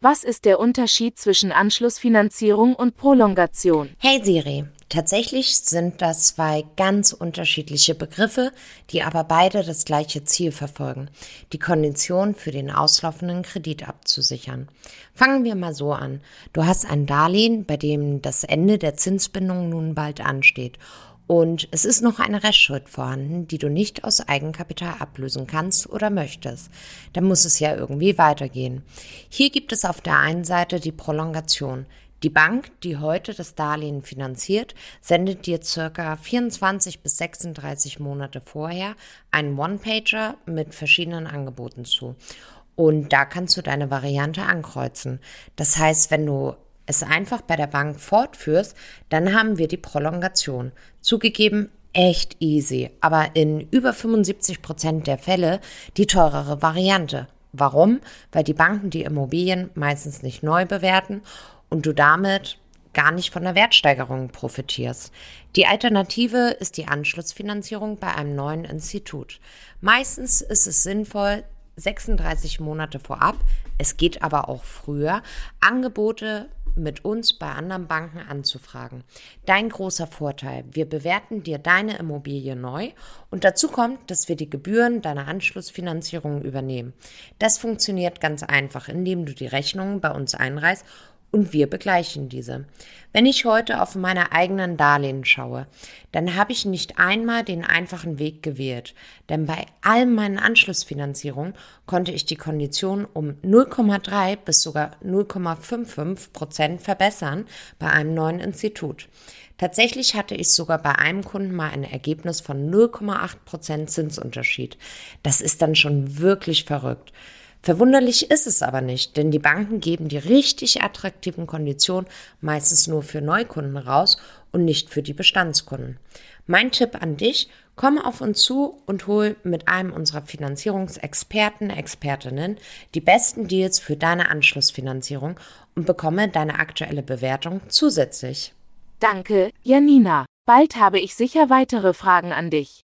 was ist der Unterschied zwischen Anschlussfinanzierung und Prolongation? Hey Siri, tatsächlich sind das zwei ganz unterschiedliche Begriffe, die aber beide das gleiche Ziel verfolgen, die Kondition für den auslaufenden Kredit abzusichern. Fangen wir mal so an. Du hast ein Darlehen, bei dem das Ende der Zinsbindung nun bald ansteht und es ist noch eine Restschuld vorhanden, die du nicht aus Eigenkapital ablösen kannst oder möchtest. Dann muss es ja irgendwie weitergehen. Hier gibt es auf der einen Seite die Prolongation. Die Bank, die heute das Darlehen finanziert, sendet dir circa 24 bis 36 Monate vorher einen One-Pager mit verschiedenen Angeboten zu. Und da kannst du deine Variante ankreuzen. Das heißt, wenn du es einfach bei der Bank fortführst, dann haben wir die Prolongation. Zugegeben, echt easy, aber in über 75 Prozent der Fälle die teurere Variante. Warum? Weil die Banken die Immobilien meistens nicht neu bewerten und du damit gar nicht von der Wertsteigerung profitierst. Die Alternative ist die Anschlussfinanzierung bei einem neuen Institut. Meistens ist es sinnvoll, 36 Monate vorab, es geht aber auch früher, Angebote mit uns bei anderen Banken anzufragen. Dein großer Vorteil, wir bewerten dir deine Immobilie neu und dazu kommt, dass wir die Gebühren deiner Anschlussfinanzierung übernehmen. Das funktioniert ganz einfach, indem du die Rechnungen bei uns einreißt und wir begleichen diese. Wenn ich heute auf meine eigenen Darlehen schaue, dann habe ich nicht einmal den einfachen Weg gewählt, denn bei all meinen Anschlussfinanzierungen konnte ich die Kondition um 0,3 bis sogar 0,55 Prozent verbessern bei einem neuen Institut. Tatsächlich hatte ich sogar bei einem Kunden mal ein Ergebnis von 0,8 Prozent Zinsunterschied. Das ist dann schon wirklich verrückt. Verwunderlich ist es aber nicht, denn die Banken geben die richtig attraktiven Konditionen meistens nur für Neukunden raus und nicht für die Bestandskunden. Mein Tipp an dich, komm auf uns zu und hol mit einem unserer Finanzierungsexperten, Expertinnen die besten Deals für deine Anschlussfinanzierung und bekomme deine aktuelle Bewertung zusätzlich. Danke, Janina. Bald habe ich sicher weitere Fragen an dich.